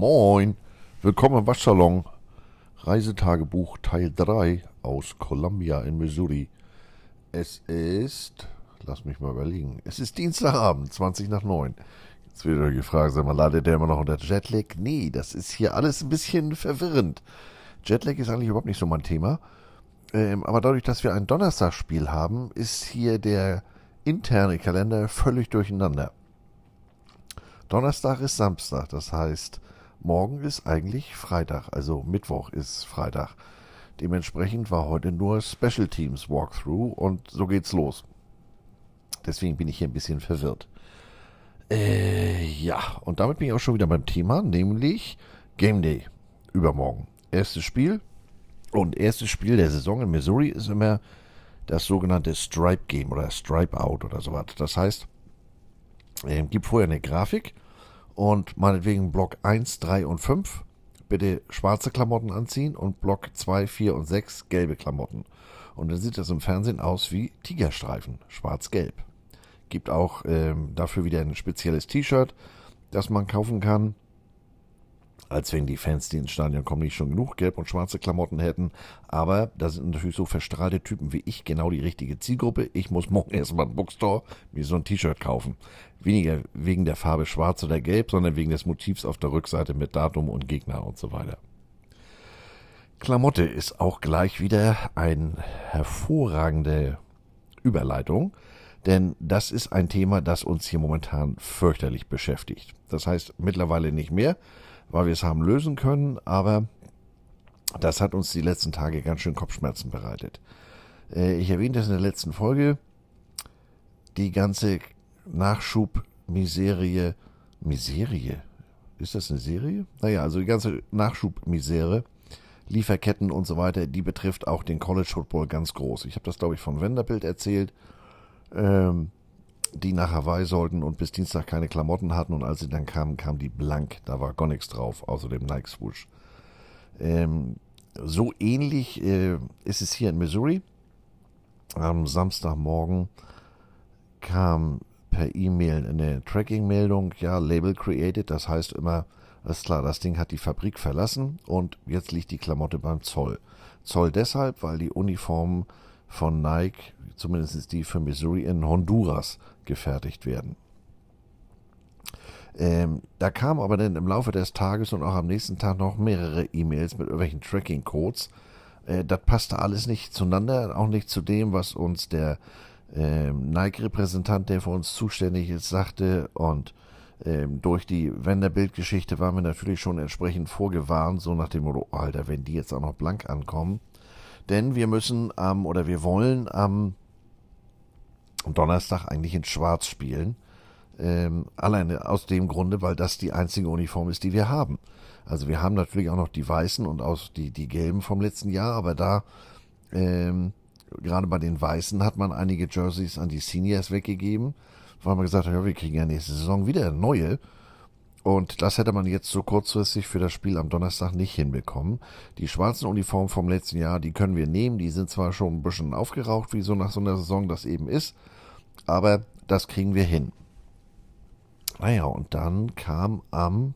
Moin, willkommen im Waschsalon. Reisetagebuch Teil 3 aus Columbia in Missouri. Es ist, lass mich mal überlegen, es ist Dienstagabend, 20 nach 9. Jetzt wird euch gefragt, sag mal, ladet der immer noch unter Jetlag? Nee, das ist hier alles ein bisschen verwirrend. Jetlag ist eigentlich überhaupt nicht so mein Thema. Ähm, aber dadurch, dass wir ein Donnerstagsspiel haben, ist hier der interne Kalender völlig durcheinander. Donnerstag ist Samstag, das heißt, morgen ist eigentlich Freitag, also Mittwoch ist Freitag. Dementsprechend war heute nur Special Teams Walkthrough und so geht's los. Deswegen bin ich hier ein bisschen verwirrt. Äh, ja, und damit bin ich auch schon wieder beim Thema, nämlich Game Day übermorgen. Erstes Spiel und erstes Spiel der Saison in Missouri ist immer das sogenannte Stripe Game oder Stripe Out oder sowas. Das heißt, äh, gibt vorher eine Grafik und meinetwegen Block 1, 3 und 5 bitte schwarze Klamotten anziehen und Block 2, 4 und 6 gelbe Klamotten. Und dann sieht das im Fernsehen aus wie Tigerstreifen, schwarz-gelb. Gibt auch ähm, dafür wieder ein spezielles T-Shirt, das man kaufen kann als wenn die Fans, die ins Stadion kommen, nicht schon genug gelb und schwarze Klamotten hätten. Aber da sind natürlich so verstrahlte Typen wie ich genau die richtige Zielgruppe. Ich muss morgen erstmal im Bookstore mir so ein T-Shirt kaufen. Weniger wegen der Farbe schwarz oder gelb, sondern wegen des Motivs auf der Rückseite mit Datum und Gegner und so weiter. Klamotte ist auch gleich wieder eine hervorragende Überleitung, denn das ist ein Thema, das uns hier momentan fürchterlich beschäftigt. Das heißt mittlerweile nicht mehr, weil wir es haben lösen können, aber das hat uns die letzten Tage ganz schön Kopfschmerzen bereitet. Äh, ich erwähnte das in der letzten Folge. Die ganze Nachschubmiserie, Miserie, ist das eine Serie? Naja, also die ganze Nachschubmisere, Lieferketten und so weiter, die betrifft auch den College Football ganz groß. Ich habe das, glaube ich, von Wenderbild erzählt. Ähm, die nach Hawaii sollten und bis Dienstag keine Klamotten hatten und als sie dann kamen, kam die blank. Da war gar nichts drauf, außer dem Nike Swoosh. Ähm, so ähnlich äh, ist es hier in Missouri. Am Samstagmorgen kam per E-Mail eine Tracking-Meldung, ja, Label created, das heißt immer, alles klar, das Ding hat die Fabrik verlassen und jetzt liegt die Klamotte beim Zoll. Zoll deshalb, weil die Uniformen von Nike, zumindest die für Missouri, in Honduras gefertigt werden. Ähm, da kam aber dann im Laufe des Tages und auch am nächsten Tag noch mehrere E-Mails mit irgendwelchen Tracking-Codes. Äh, das passte alles nicht zueinander, auch nicht zu dem, was uns der äh, Nike-Repräsentant, der für uns zuständig ist, sagte. Und ähm, durch die Wenderbildgeschichte waren wir natürlich schon entsprechend vorgewarnt, so nach dem Motto, Alter, wenn die jetzt auch noch blank ankommen. Denn wir müssen ähm, oder wir wollen am Donnerstag eigentlich in Schwarz spielen. Ähm, alleine aus dem Grunde, weil das die einzige Uniform ist, die wir haben. Also wir haben natürlich auch noch die weißen und auch die, die gelben vom letzten Jahr, aber da ähm, gerade bei den weißen hat man einige Jerseys an die Seniors weggegeben, weil man gesagt hat, ja, wir kriegen ja nächste Saison wieder neue. Und das hätte man jetzt so kurzfristig für das Spiel am Donnerstag nicht hinbekommen. Die schwarzen Uniformen vom letzten Jahr, die können wir nehmen. Die sind zwar schon ein bisschen aufgeraucht, wie so nach so einer Saison das eben ist, aber das kriegen wir hin. Naja, und dann kam am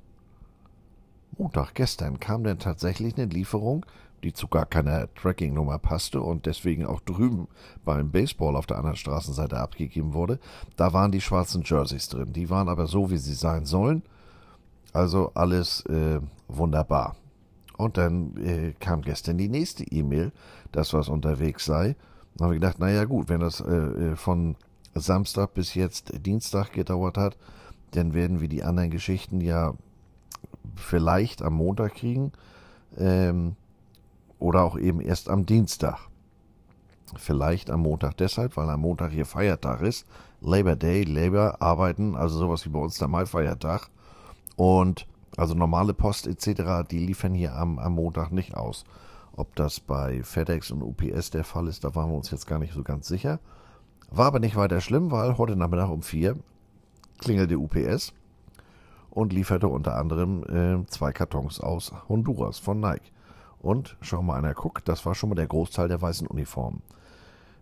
Montag, gestern, kam dann tatsächlich eine Lieferung, die zu gar keiner Tracking-Nummer passte und deswegen auch drüben beim Baseball auf der anderen Straßenseite abgegeben wurde. Da waren die schwarzen Jerseys drin. Die waren aber so, wie sie sein sollen. Also alles äh, wunderbar. Und dann äh, kam gestern die nächste E-Mail, dass was unterwegs sei. Dann habe ich gedacht, naja gut, wenn das äh, äh, von Samstag bis jetzt Dienstag gedauert hat, dann werden wir die anderen Geschichten ja vielleicht am Montag kriegen ähm, oder auch eben erst am Dienstag. Vielleicht am Montag deshalb, weil am Montag hier Feiertag ist. Labor Day, Labor arbeiten, also sowas wie bei uns der Mai-Feiertag. Und also normale Post etc., die liefern hier am, am Montag nicht aus. Ob das bei FedEx und UPS der Fall ist, da waren wir uns jetzt gar nicht so ganz sicher. War aber nicht weiter schlimm, weil heute Nachmittag um vier klingelte UPS und lieferte unter anderem äh, zwei Kartons aus Honduras von Nike. Und schau mal einer guckt, das war schon mal der Großteil der weißen Uniformen.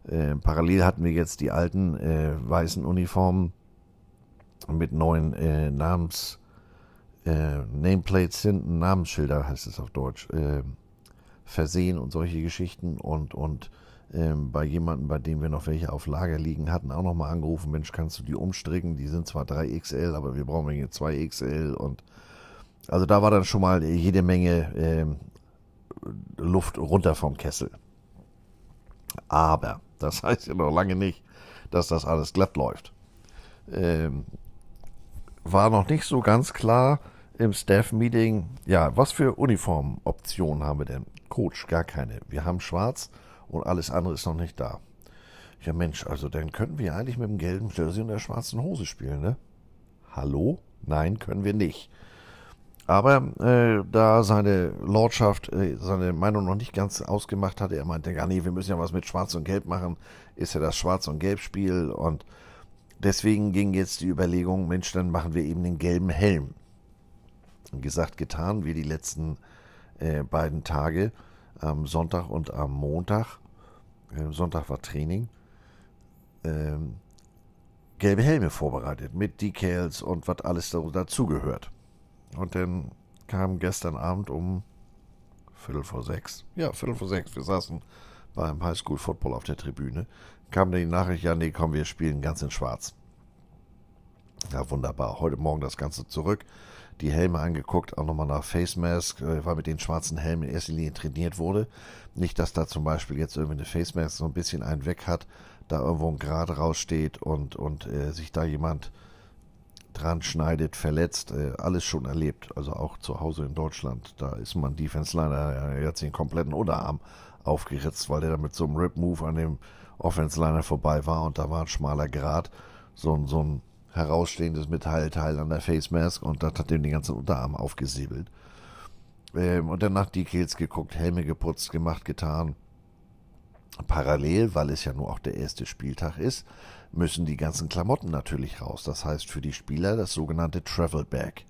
Äh, parallel hatten wir jetzt die alten äh, weißen Uniformen mit neuen äh, Namens äh, Nameplates hinten, Namensschilder heißt es auf Deutsch, äh, versehen und solche Geschichten und, und ähm, bei jemandem, bei dem wir noch welche auf Lager liegen hatten, auch nochmal angerufen, Mensch, kannst du die umstricken? Die sind zwar 3XL, aber wir brauchen hier 2XL und also da war dann schon mal jede Menge ähm, Luft runter vom Kessel. Aber das heißt ja noch lange nicht, dass das alles glatt läuft. Ähm, war noch nicht so ganz klar im Staff-Meeting, ja, was für Uniformoptionen haben wir denn? Coach, gar keine. Wir haben schwarz und alles andere ist noch nicht da. Ja Mensch, also dann könnten wir eigentlich mit dem gelben Jersey und der schwarzen Hose spielen, ne? Hallo? Nein, können wir nicht. Aber äh, da seine Lordschaft äh, seine Meinung noch nicht ganz ausgemacht hatte, er meinte, ja nee, wir müssen ja was mit Schwarz und Gelb machen, ist ja das Schwarz- und Gelb-Spiel und deswegen ging jetzt die Überlegung, Mensch, dann machen wir eben den gelben Helm. Gesagt, getan, wie die letzten äh, beiden Tage, am Sonntag und am Montag. Äh, Sonntag war Training. Ähm, gelbe Helme vorbereitet mit Decals und was alles dazugehört. Und dann kam gestern Abend um Viertel vor sechs, ja, Viertel vor sechs, wir saßen beim Highschool Football auf der Tribüne, kam die Nachricht, ja, nee, komm, wir spielen ganz in schwarz. Ja, wunderbar. Heute Morgen das Ganze zurück. Die Helme angeguckt, auch nochmal nach Face Mask, äh, weil mit den schwarzen Helmen in erster Linie trainiert wurde. Nicht, dass da zum Beispiel jetzt irgendwie eine Face Mask so ein bisschen einen weg hat, da irgendwo ein Grad raussteht und, und äh, sich da jemand dran schneidet, verletzt, äh, alles schon erlebt. Also auch zu Hause in Deutschland. Da ist man Defense Liner äh, jetzt den kompletten Unterarm aufgeritzt, weil der da mit so einem Rip Move an dem Offense Liner vorbei war und da war ein schmaler Grad. So, so ein herausstehendes Metallteil an der Face Mask und das hat ihm den ganzen Unterarm aufgesäbelt. Ähm, und dann nach Decals geguckt, Helme geputzt, gemacht, getan. Parallel, weil es ja nur auch der erste Spieltag ist, müssen die ganzen Klamotten natürlich raus. Das heißt für die Spieler das sogenannte Travel Bag.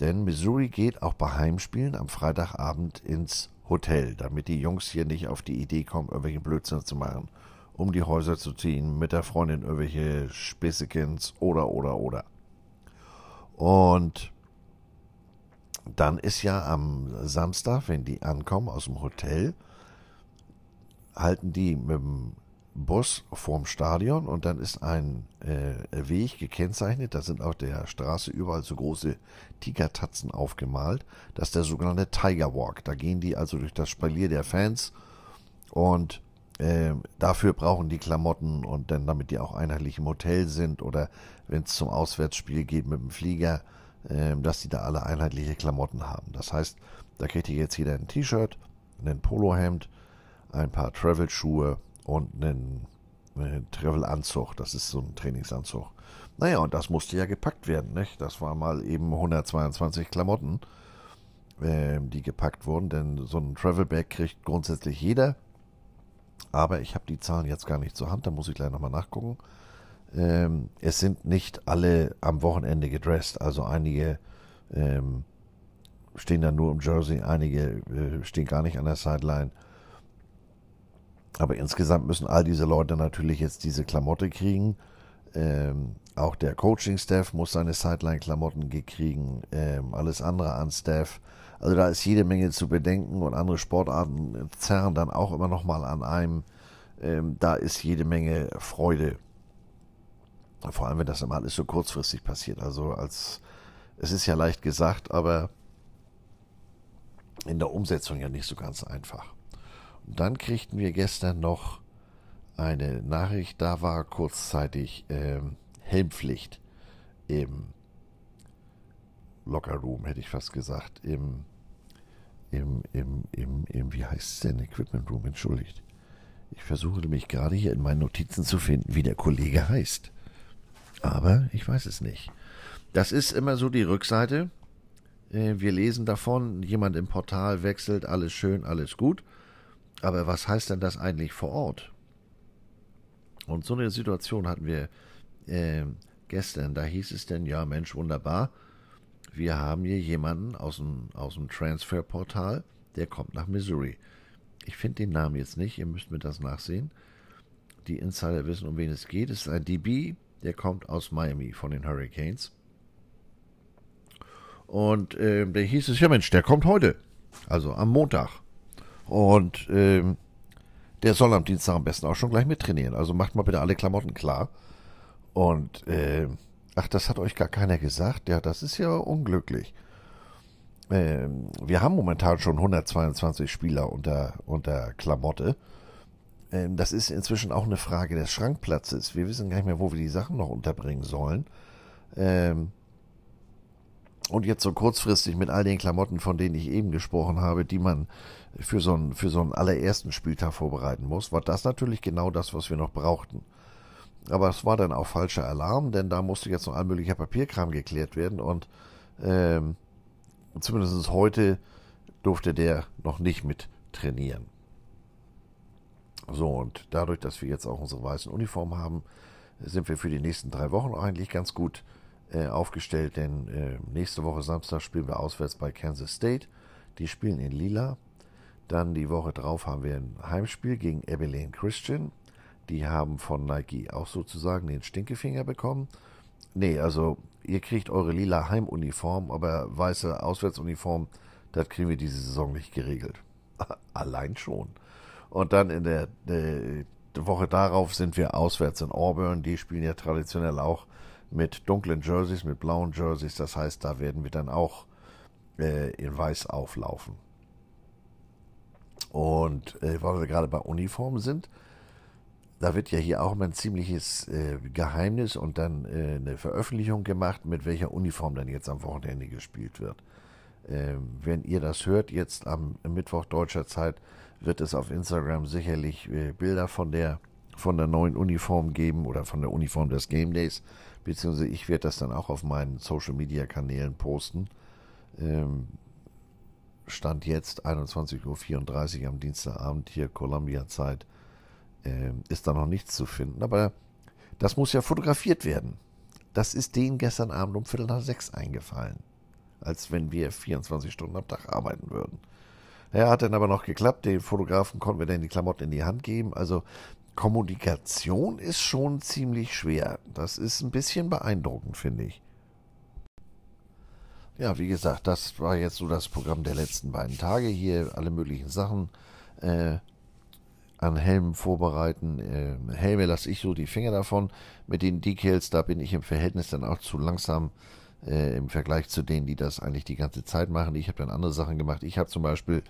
Denn Missouri geht auch bei Heimspielen am Freitagabend ins Hotel, damit die Jungs hier nicht auf die Idee kommen, irgendwelche Blödsinn zu machen, um die Häuser zu ziehen, mit der Freundin irgendwelche Späßekins oder, oder, oder. Und dann ist ja am Samstag, wenn die ankommen aus dem Hotel, halten die mit dem Bus vorm Stadion und dann ist ein äh, Weg gekennzeichnet. Da sind auf der Straße überall so große Tigertatzen aufgemalt. Das ist der sogenannte Tiger Walk. Da gehen die also durch das Spalier der Fans und äh, dafür brauchen die Klamotten und dann, damit die auch einheitlich im Hotel sind oder wenn es zum Auswärtsspiel geht mit dem Flieger, äh, dass die da alle einheitliche Klamotten haben. Das heißt, da kriegt ihr jetzt jeder ein T-Shirt, ein Polohemd, ein paar Travel-Schuhe und einen, einen Travel-Anzug. Das ist so ein Trainingsanzug. Naja, und das musste ja gepackt werden, nicht? Das war mal eben 122 Klamotten, äh, die gepackt wurden, denn so ein Travel-Bag kriegt grundsätzlich jeder. Aber ich habe die Zahlen jetzt gar nicht zur Hand, da muss ich gleich nochmal nachgucken. Ähm, es sind nicht alle am Wochenende gedresst, also einige ähm, stehen da nur im Jersey, einige äh, stehen gar nicht an der Sideline. Aber insgesamt müssen all diese Leute natürlich jetzt diese Klamotte kriegen. Ähm, auch der Coaching-Staff muss seine Sideline-Klamotten kriegen. Ähm, alles andere an Staff. Also da ist jede Menge zu bedenken und andere Sportarten zerren dann auch immer noch mal an einem. Ähm, da ist jede Menge Freude. Vor allem, wenn das immer alles so kurzfristig passiert. Also als es ist ja leicht gesagt, aber in der Umsetzung ja nicht so ganz einfach. Und dann kriegten wir gestern noch eine Nachricht, da war kurzzeitig ähm, Helmpflicht im Lockerroom, hätte ich fast gesagt, im, im, im, im, im wie heißt es denn, Equipment Room, entschuldigt. Ich versuchte mich gerade hier in meinen Notizen zu finden, wie der Kollege heißt. Aber ich weiß es nicht. Das ist immer so die Rückseite. Äh, wir lesen davon, jemand im Portal wechselt, alles schön, alles gut. Aber was heißt denn das eigentlich vor Ort? Und so eine Situation hatten wir äh, gestern. Da hieß es denn, ja Mensch, wunderbar. Wir haben hier jemanden aus dem, aus dem Transferportal, der kommt nach Missouri. Ich finde den Namen jetzt nicht, ihr müsst mir das nachsehen. Die Insider wissen, um wen es geht. Es ist ein DB, der kommt aus Miami von den Hurricanes. Und äh, der hieß es, ja Mensch, der kommt heute. Also am Montag. Und ähm, der soll am Dienstag am besten auch schon gleich mittrainieren. Also macht mal bitte alle Klamotten klar. Und äh, ach, das hat euch gar keiner gesagt. Ja, das ist ja unglücklich. Ähm, wir haben momentan schon 122 Spieler unter, unter Klamotte. Ähm, das ist inzwischen auch eine Frage des Schrankplatzes. Wir wissen gar nicht mehr, wo wir die Sachen noch unterbringen sollen. Ähm, und jetzt so kurzfristig mit all den Klamotten, von denen ich eben gesprochen habe, die man für so einen, für so einen allerersten Spieltag vorbereiten muss, war das natürlich genau das, was wir noch brauchten. Aber es war dann auch falscher Alarm, denn da musste jetzt noch all möglicher Papierkram geklärt werden und ähm, zumindest heute durfte der noch nicht mit trainieren. So, und dadurch, dass wir jetzt auch unsere weißen Uniformen haben, sind wir für die nächsten drei Wochen eigentlich ganz gut äh, aufgestellt, denn äh, nächste Woche Samstag spielen wir auswärts bei Kansas State. Die spielen in Lila. Dann die Woche drauf haben wir ein Heimspiel gegen Abilene Christian. Die haben von Nike auch sozusagen den Stinkefinger bekommen. Nee, also ihr kriegt eure lila Heimuniform, aber weiße Auswärtsuniform, das kriegen wir diese Saison nicht geregelt. Allein schon. Und dann in der, der, Woche darauf sind wir auswärts in Auburn. Die spielen ja traditionell auch mit dunklen Jerseys, mit blauen Jerseys. Das heißt, da werden wir dann auch äh, in weiß auflaufen. Und äh, weil wir gerade bei Uniformen sind, da wird ja hier auch immer ein ziemliches äh, Geheimnis und dann äh, eine Veröffentlichung gemacht, mit welcher Uniform dann jetzt am Wochenende gespielt wird. Ähm, wenn ihr das hört, jetzt am Mittwoch deutscher Zeit, wird es auf Instagram sicherlich äh, Bilder von der von der neuen Uniform geben oder von der Uniform des Game Days, beziehungsweise ich werde das dann auch auf meinen Social Media Kanälen posten. Ähm, Stand jetzt 21.34 Uhr am Dienstagabend hier Columbia Zeit äh, ist da noch nichts zu finden, aber das muss ja fotografiert werden. Das ist denen gestern Abend um Viertel nach sechs eingefallen, als wenn wir 24 Stunden am Tag arbeiten würden. Ja, hat dann aber noch geklappt. Den Fotografen konnten wir dann die Klamotten in die Hand geben. Also Kommunikation ist schon ziemlich schwer. Das ist ein bisschen beeindruckend, finde ich. Ja, wie gesagt, das war jetzt so das Programm der letzten beiden Tage. Hier alle möglichen Sachen äh, an Helmen vorbereiten. Äh, Helme lasse ich so die Finger davon. Mit den Decals, da bin ich im Verhältnis dann auch zu langsam äh, im Vergleich zu denen, die das eigentlich die ganze Zeit machen. Ich habe dann andere Sachen gemacht. Ich habe zum Beispiel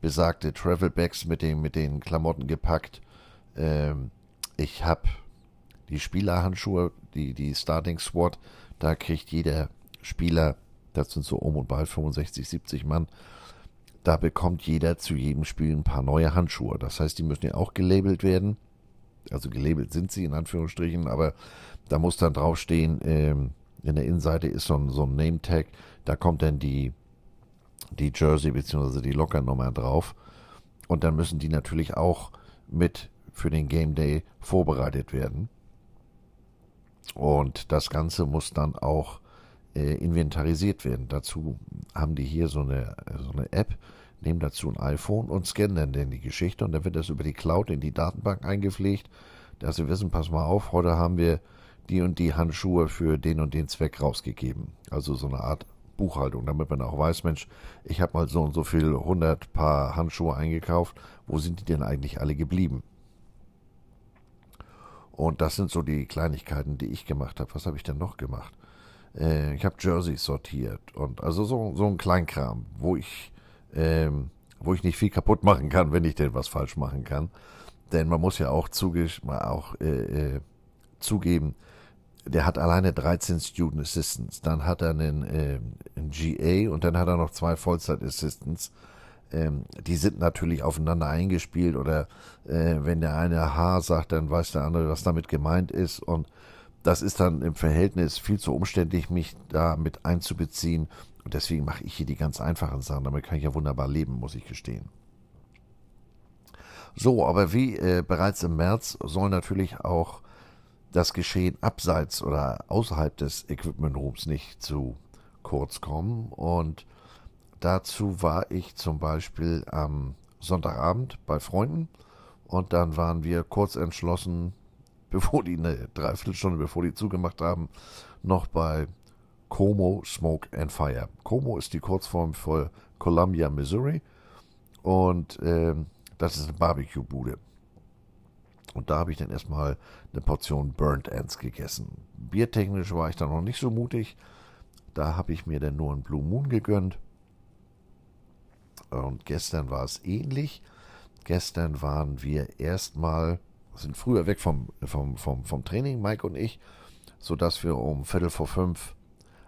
besagte Travel Bags mit, den, mit den Klamotten gepackt. Ähm, ich habe die Spielerhandschuhe, die, die Starting Squad, da kriegt jeder Spieler, das sind so um und bei 65, 70 Mann, da bekommt jeder zu jedem Spiel ein paar neue Handschuhe. Das heißt, die müssen ja auch gelabelt werden. Also gelabelt sind sie in Anführungsstrichen, aber da muss dann draufstehen, ähm, in der Innenseite ist so ein, so ein Name-Tag, da kommt dann die, die Jersey bzw. die Lockernummer drauf. Und dann müssen die natürlich auch mit für den Game Day vorbereitet werden. Und das Ganze muss dann auch äh, inventarisiert werden. Dazu haben die hier so eine, so eine App, nehmen dazu ein iPhone und scannen dann, die Geschichte und dann wird das über die Cloud in die Datenbank eingepflegt, dass sie wissen, pass mal auf, heute haben wir die und die Handschuhe für den und den Zweck rausgegeben. Also so eine Art Buchhaltung, damit man auch weiß, Mensch, ich habe mal so und so viel 100 Paar Handschuhe eingekauft, wo sind die denn eigentlich alle geblieben? Und das sind so die Kleinigkeiten, die ich gemacht habe. Was habe ich denn noch gemacht? Äh, ich habe Jerseys sortiert und also so, so ein Kleinkram, wo ich, ähm, wo ich nicht viel kaputt machen kann, wenn ich denn was falsch machen kann. Denn man muss ja auch, zuge auch äh, äh, zugeben, der hat alleine 13 Student Assistants, dann hat er einen, äh, einen GA und dann hat er noch zwei Vollzeit Assistants. Ähm, die sind natürlich aufeinander eingespielt oder äh, wenn der eine H sagt, dann weiß der andere, was damit gemeint ist und das ist dann im Verhältnis viel zu umständlich, mich da mit einzubeziehen. Und deswegen mache ich hier die ganz einfachen Sachen. Damit kann ich ja wunderbar leben, muss ich gestehen. So, aber wie äh, bereits im März soll natürlich auch das Geschehen abseits oder außerhalb des Equipment Rooms nicht zu kurz kommen. Und dazu war ich zum Beispiel am Sonntagabend bei Freunden und dann waren wir kurz entschlossen, bevor die eine Dreiviertelstunde, bevor die zugemacht haben, noch bei Como Smoke and Fire. Como ist die Kurzform für Columbia, Missouri. Und ähm, das ist eine Barbecue-Bude. Und da habe ich dann erstmal eine Portion Burnt Ends gegessen. Biertechnisch war ich da noch nicht so mutig. Da habe ich mir dann nur einen Blue Moon gegönnt. Und gestern war es ähnlich. Gestern waren wir erstmal, sind früher weg vom, vom, vom, vom Training, Mike und ich, sodass wir um Viertel vor fünf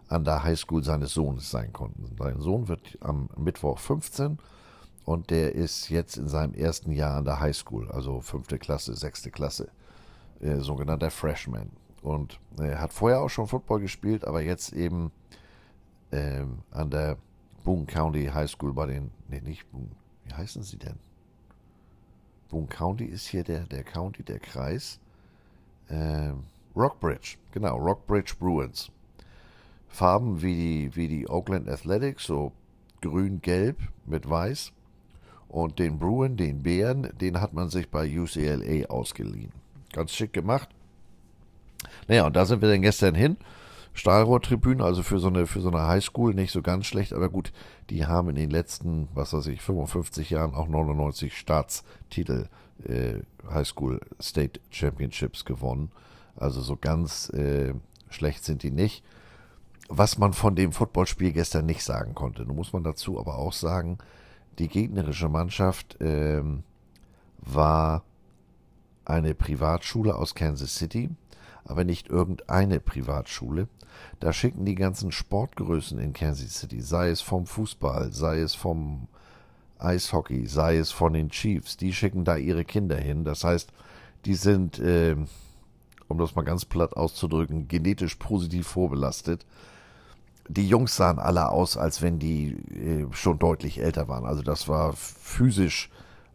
an der Highschool seines Sohnes sein konnten. Sein Sohn wird am Mittwoch 15 und der ist jetzt in seinem ersten Jahr an der Highschool, also fünfte Klasse, sechste Klasse, äh, sogenannter Freshman. Und er hat vorher auch schon Football gespielt, aber jetzt eben ähm, an der Boone County High School bei den, nee, nicht Boone, wie heißen sie denn? Boone County ist hier der, der County, der Kreis. Ähm, Rockbridge, genau, Rockbridge Bruins. Farben wie die, wie die Oakland Athletics, so grün-gelb mit weiß. Und den Bruin, den Bären, den hat man sich bei UCLA ausgeliehen. Ganz schick gemacht. Naja, und da sind wir dann gestern hin. Stahlrohrtribüne, also für so eine für so eine Highschool nicht so ganz schlecht, aber gut, die haben in den letzten, was weiß ich, 55 Jahren auch 99 Staatstitel äh, Highschool State Championships gewonnen. Also so ganz äh, schlecht sind die nicht. Was man von dem Footballspiel gestern nicht sagen konnte. Nun muss man dazu aber auch sagen, die gegnerische Mannschaft ähm, war eine Privatschule aus Kansas City, aber nicht irgendeine Privatschule. Da schicken die ganzen Sportgrößen in Kansas City, sei es vom Fußball, sei es vom Eishockey, sei es von den Chiefs, die schicken da ihre Kinder hin. Das heißt, die sind, äh, um das mal ganz platt auszudrücken, genetisch positiv vorbelastet die Jungs sahen alle aus, als wenn die äh, schon deutlich älter waren. Also das war physisch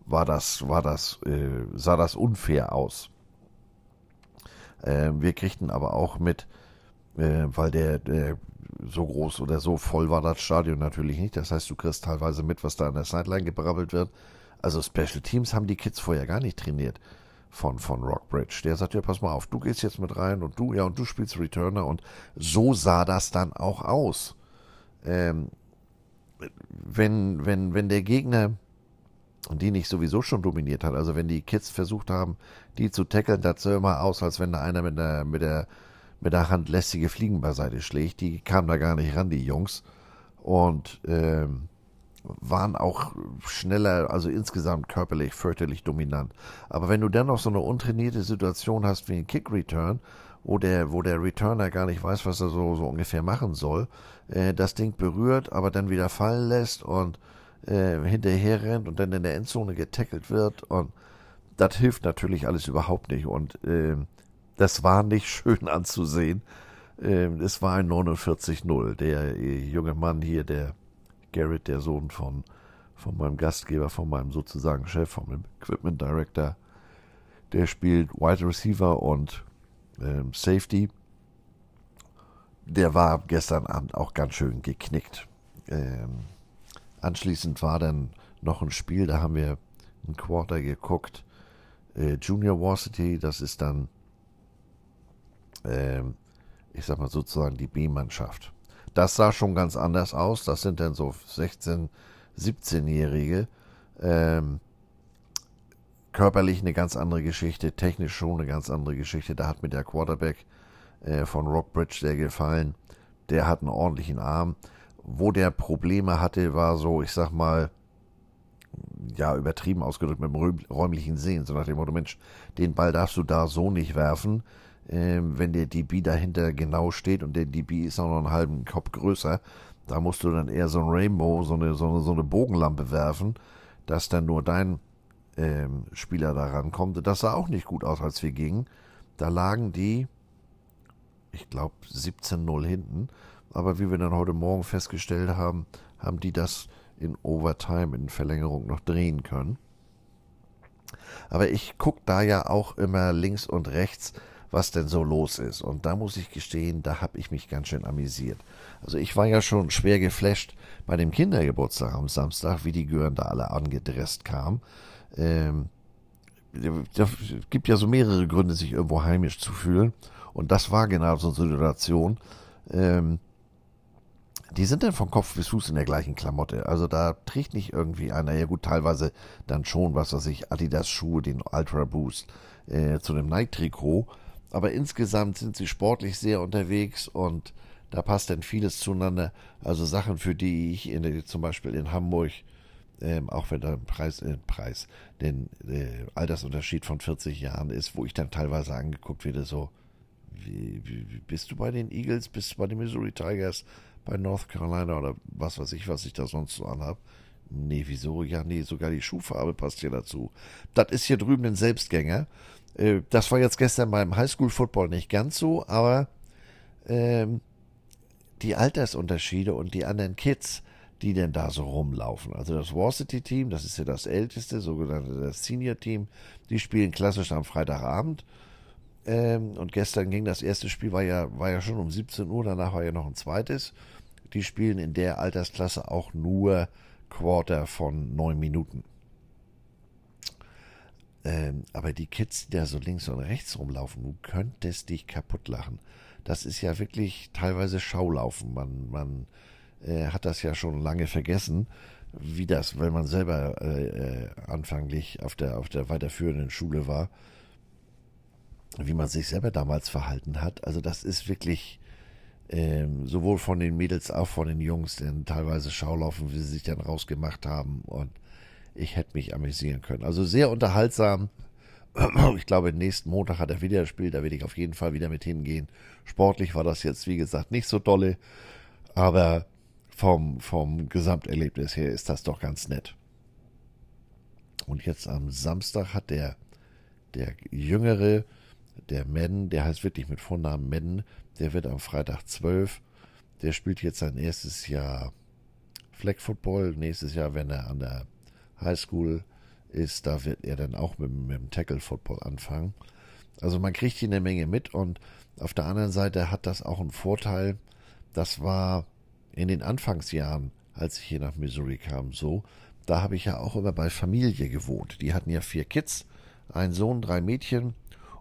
war das war das äh, sah das unfair aus. Äh, wir kriegten aber auch mit, äh, weil der, der so groß oder so voll war das Stadion natürlich nicht. Das heißt, du kriegst teilweise mit, was da an der Sideline gebrabbelt wird. Also Special Teams haben die Kids vorher gar nicht trainiert von, von Rockbridge. Der sagt, ja, pass mal auf, du gehst jetzt mit rein und du, ja, und du spielst Returner und so sah das dann auch aus. Ähm, wenn, wenn, wenn der Gegner die nicht sowieso schon dominiert hat, also wenn die Kids versucht haben, die zu tackeln, das sah immer aus, als wenn da einer mit der, mit der, mit der Hand lästige Fliegen beiseite schlägt. Die kamen da gar nicht ran, die Jungs. Und ähm, waren auch schneller, also insgesamt körperlich, fürchterlich dominant. Aber wenn du dann noch so eine untrainierte Situation hast wie ein Kick-Return, wo der, wo der Returner gar nicht weiß, was er so, so ungefähr machen soll, äh, das Ding berührt, aber dann wieder fallen lässt und äh, hinterher rennt und dann in der Endzone getackelt wird und das hilft natürlich alles überhaupt nicht und äh, das war nicht schön anzusehen. Äh, es war ein 49-0. Der äh, junge Mann hier, der Garrett, der Sohn von, von meinem Gastgeber, von meinem sozusagen Chef, vom Equipment Director, der spielt Wide Receiver und ähm, Safety. Der war gestern Abend auch ganz schön geknickt. Ähm, anschließend war dann noch ein Spiel, da haben wir ein Quarter geguckt. Äh, Junior Varsity, das ist dann, ähm, ich sag mal sozusagen die B-Mannschaft. Das sah schon ganz anders aus. Das sind dann so 16, 17-Jährige. Ähm, körperlich eine ganz andere Geschichte, technisch schon eine ganz andere Geschichte. Da hat mir der Quarterback äh, von Rockbridge der gefallen. Der hat einen ordentlichen Arm. Wo der Probleme hatte, war so, ich sag mal, ja, übertrieben ausgedrückt mit dem räumlichen Sehen. So nach dem Motto, Mensch, den Ball darfst du da so nicht werfen äh, wenn der DB dahinter genau steht und der DB ist auch noch einen halben Kopf größer, da musst du dann eher so ein Rainbow, so eine, so eine, so eine Bogenlampe werfen, dass dann nur dein ähm, Spieler da rankommt. Das sah auch nicht gut aus, als wir gingen. Da lagen die, ich glaube, 17-0 hinten. Aber wie wir dann heute Morgen festgestellt haben, haben die das in Overtime, in Verlängerung noch drehen können. Aber ich gucke da ja auch immer links und rechts, was denn so los ist. Und da muss ich gestehen, da habe ich mich ganz schön amüsiert. Also ich war ja schon schwer geflasht bei dem Kindergeburtstag am Samstag, wie die Gören da alle angedresst kamen. Ähm, da gibt ja so mehrere Gründe, sich irgendwo heimisch zu fühlen. Und das war genau so eine Situation. Ähm, die sind dann von Kopf bis Fuß in der gleichen Klamotte. Also da trägt nicht irgendwie einer, ja gut, teilweise dann schon, was weiß ich, Adidas Schuhe, den Ultra Boost äh, zu dem Nike-Trikot. Aber insgesamt sind sie sportlich sehr unterwegs und da passt dann vieles zueinander. Also Sachen, für die ich in, zum Beispiel in Hamburg, ähm, auch wenn der Preis, äh, Preis, den äh, Altersunterschied von 40 Jahren ist, wo ich dann teilweise angeguckt werde, so, wie, wie, bist du bei den Eagles, bist du bei den Missouri Tigers, bei North Carolina oder was weiß ich, was ich da sonst so anhab. Nee, wieso? Ja, nee, sogar die Schuhfarbe passt hier dazu. Das ist hier drüben ein Selbstgänger. Äh, das war jetzt gestern beim Highschool-Football nicht ganz so, aber ähm, die Altersunterschiede und die anderen Kids, die denn da so rumlaufen. Also das Varsity-Team, das ist ja das älteste, sogenannte das Senior-Team, die spielen klassisch am Freitagabend. Ähm, und gestern ging das erste Spiel, war ja, war ja schon um 17 Uhr, danach war ja noch ein zweites. Die spielen in der Altersklasse auch nur Quarter von neun Minuten. Ähm, aber die Kids, die da so links und rechts rumlaufen, du könntest dich kaputt lachen. Das ist ja wirklich teilweise Schaulaufen. Man, man äh, hat das ja schon lange vergessen, wie das, wenn man selber äh, äh, anfanglich auf der, auf der weiterführenden Schule war, wie man sich selber damals verhalten hat. Also das ist wirklich ähm, sowohl von den Mädels auch von den Jungs, denn teilweise Schaulaufen, wie sie sich dann rausgemacht haben und ich hätte mich amüsieren können. Also sehr unterhaltsam. Ich glaube, nächsten Montag hat er wieder das Spiel, da werde ich auf jeden Fall wieder mit hingehen. Sportlich war das jetzt, wie gesagt, nicht so dolle, aber vom, vom Gesamterlebnis her ist das doch ganz nett. Und jetzt am Samstag hat der, der Jüngere, der Madden, der heißt wirklich mit Vornamen Madden, der wird am Freitag 12. Der spielt jetzt sein erstes Jahr Flag Football. Nächstes Jahr, wenn er an der High School ist, da wird er dann auch mit, mit dem Tackle Football anfangen. Also man kriegt hier eine Menge mit und auf der anderen Seite hat das auch einen Vorteil. Das war in den Anfangsjahren, als ich hier nach Missouri kam, so. Da habe ich ja auch immer bei Familie gewohnt. Die hatten ja vier Kids, ein Sohn, drei Mädchen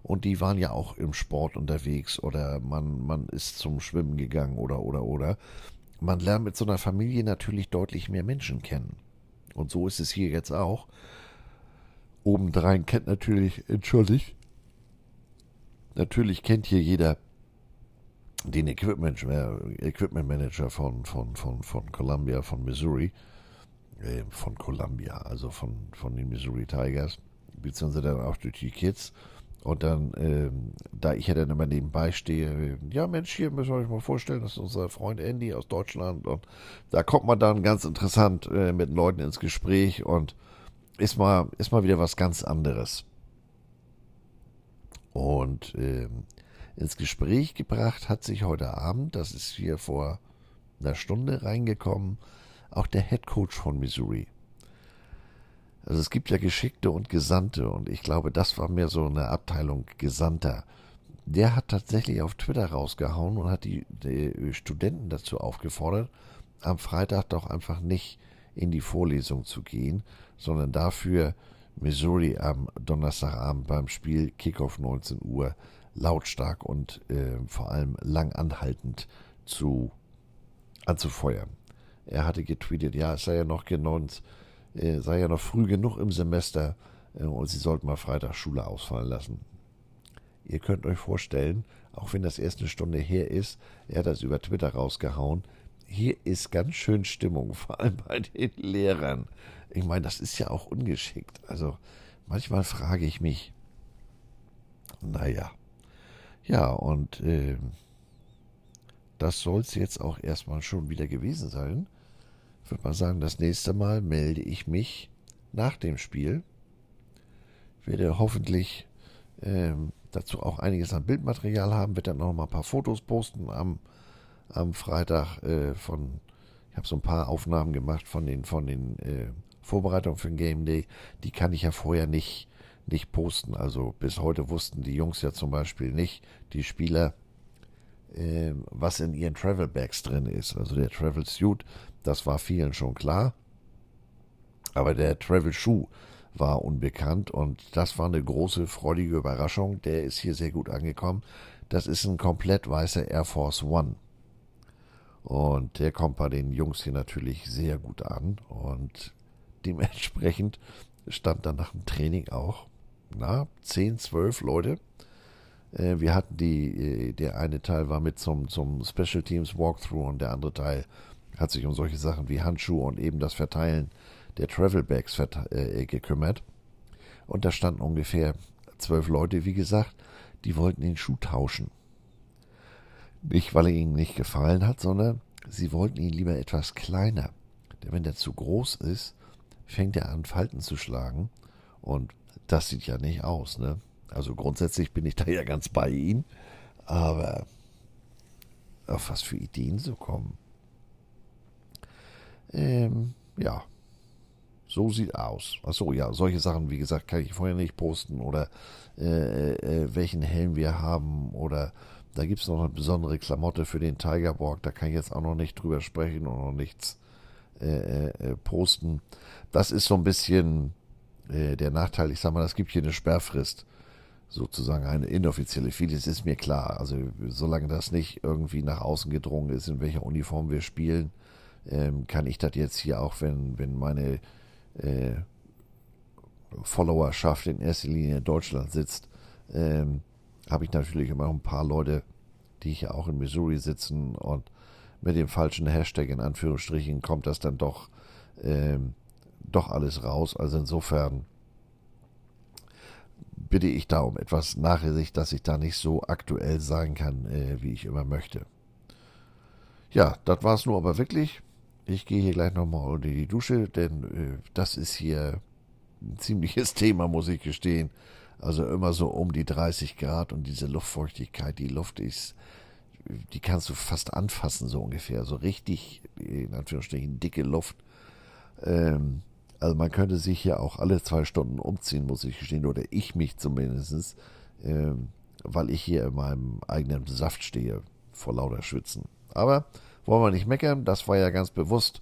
und die waren ja auch im Sport unterwegs oder man, man ist zum Schwimmen gegangen oder oder oder. Man lernt mit so einer Familie natürlich deutlich mehr Menschen kennen. Und so ist es hier jetzt auch. Obendrein kennt natürlich, entschuldigt, natürlich kennt hier jeder den Equipment, äh, Equipment Manager von, von, von, von Columbia, von Missouri, äh, von Columbia, also von, von den Missouri Tigers, beziehungsweise dann auch durch die Kids. Und dann, ähm, da ich ja dann immer nebenbei stehe, ja Mensch, hier müssen wir euch mal vorstellen, das ist unser Freund Andy aus Deutschland. Und da kommt man dann ganz interessant äh, mit Leuten ins Gespräch und ist mal, ist mal wieder was ganz anderes. Und ähm, ins Gespräch gebracht hat sich heute Abend, das ist hier vor einer Stunde reingekommen, auch der Head Coach von Missouri. Also es gibt ja Geschickte und Gesandte und ich glaube, das war mehr so eine Abteilung Gesandter. Der hat tatsächlich auf Twitter rausgehauen und hat die, die Studenten dazu aufgefordert, am Freitag doch einfach nicht in die Vorlesung zu gehen, sondern dafür Missouri am Donnerstagabend beim Spiel Kickoff 19 Uhr lautstark und äh, vor allem lang anhaltend zu anzufeuern. Er hatte getweetet, ja, es sei ja noch genannt, äh, sei ja noch früh genug im Semester äh, und sie sollten mal Freitag Schule ausfallen lassen. Ihr könnt euch vorstellen, auch wenn das erst eine Stunde her ist, er hat das über Twitter rausgehauen, hier ist ganz schön Stimmung, vor allem bei den Lehrern. Ich meine, das ist ja auch ungeschickt. Also manchmal frage ich mich, naja, ja, und äh, das soll es jetzt auch erstmal schon wieder gewesen sein. Ich würde mal sagen, das nächste Mal melde ich mich nach dem Spiel. Ich werde hoffentlich ähm, dazu auch einiges an Bildmaterial haben, werde dann noch mal ein paar Fotos posten am, am Freitag äh, von, ich habe so ein paar Aufnahmen gemacht von den, von den äh, Vorbereitungen für den Game Day. Die kann ich ja vorher nicht, nicht posten. Also bis heute wussten die Jungs ja zum Beispiel nicht, die Spieler, äh, was in ihren Travel Bags drin ist. Also der Travel Suit das war vielen schon klar. Aber der Travel Shoe war unbekannt und das war eine große, freudige Überraschung. Der ist hier sehr gut angekommen. Das ist ein komplett weißer Air Force One. Und der kommt bei den Jungs hier natürlich sehr gut an. Und dementsprechend stand dann nach dem Training auch, na, 10, 12 Leute. Äh, wir hatten die, äh, der eine Teil war mit zum, zum Special Teams Walkthrough und der andere Teil hat sich um solche Sachen wie Handschuhe und eben das Verteilen der Travel Bags äh, gekümmert. Und da standen ungefähr zwölf Leute, wie gesagt, die wollten den Schuh tauschen. Nicht, weil er ihnen nicht gefallen hat, sondern sie wollten ihn lieber etwas kleiner. Denn wenn der zu groß ist, fängt er an, Falten zu schlagen. Und das sieht ja nicht aus, ne? Also grundsätzlich bin ich da ja ganz bei Ihnen. Aber auf was für Ideen so kommen. Ähm, ja. So sieht aus. Achso, ja, solche Sachen, wie gesagt, kann ich vorher nicht posten oder äh, äh, welchen Helm wir haben oder da gibt es noch eine besondere Klamotte für den Tigerwalk, da kann ich jetzt auch noch nicht drüber sprechen und noch nichts äh, äh, äh, posten. Das ist so ein bisschen äh, der Nachteil. Ich sag mal, es gibt hier eine Sperrfrist, sozusagen eine inoffizielle. Vieles ist mir klar. Also solange das nicht irgendwie nach außen gedrungen ist, in welcher Uniform wir spielen, ähm, kann ich das jetzt hier auch, wenn, wenn meine äh, Followerschaft in erster Linie in Deutschland sitzt, ähm, habe ich natürlich immer ein paar Leute, die hier auch in Missouri sitzen und mit dem falschen Hashtag in Anführungsstrichen kommt das dann doch, ähm, doch alles raus. Also insofern bitte ich da um etwas Nachsicht, dass ich da nicht so aktuell sein kann, äh, wie ich immer möchte. Ja, das war es nur aber wirklich. Ich gehe hier gleich nochmal unter die Dusche, denn äh, das ist hier ein ziemliches Thema, muss ich gestehen. Also immer so um die 30 Grad und diese Luftfeuchtigkeit, die Luft ist die kannst du fast anfassen, so ungefähr. So richtig, in Anführungsstrichen, dicke Luft. Ähm, also man könnte sich hier auch alle zwei Stunden umziehen, muss ich gestehen, oder ich mich zumindest, ähm, weil ich hier in meinem eigenen Saft stehe, vor lauter Schwitzen. Aber wollen wir nicht meckern, das war ja ganz bewusst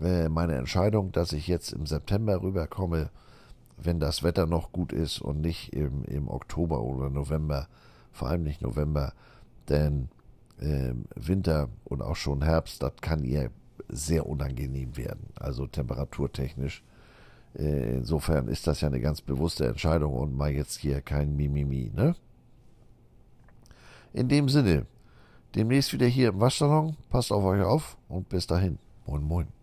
äh, meine Entscheidung, dass ich jetzt im September rüberkomme, wenn das Wetter noch gut ist und nicht im, im Oktober oder November, vor allem nicht November, denn äh, Winter und auch schon Herbst, das kann ihr sehr unangenehm werden, also temperaturtechnisch. Äh, insofern ist das ja eine ganz bewusste Entscheidung und mal jetzt hier kein Mimimi, ne? In dem Sinne, demnächst wieder hier im Waschsalon. Passt auf euch auf und bis dahin. Moin, moin.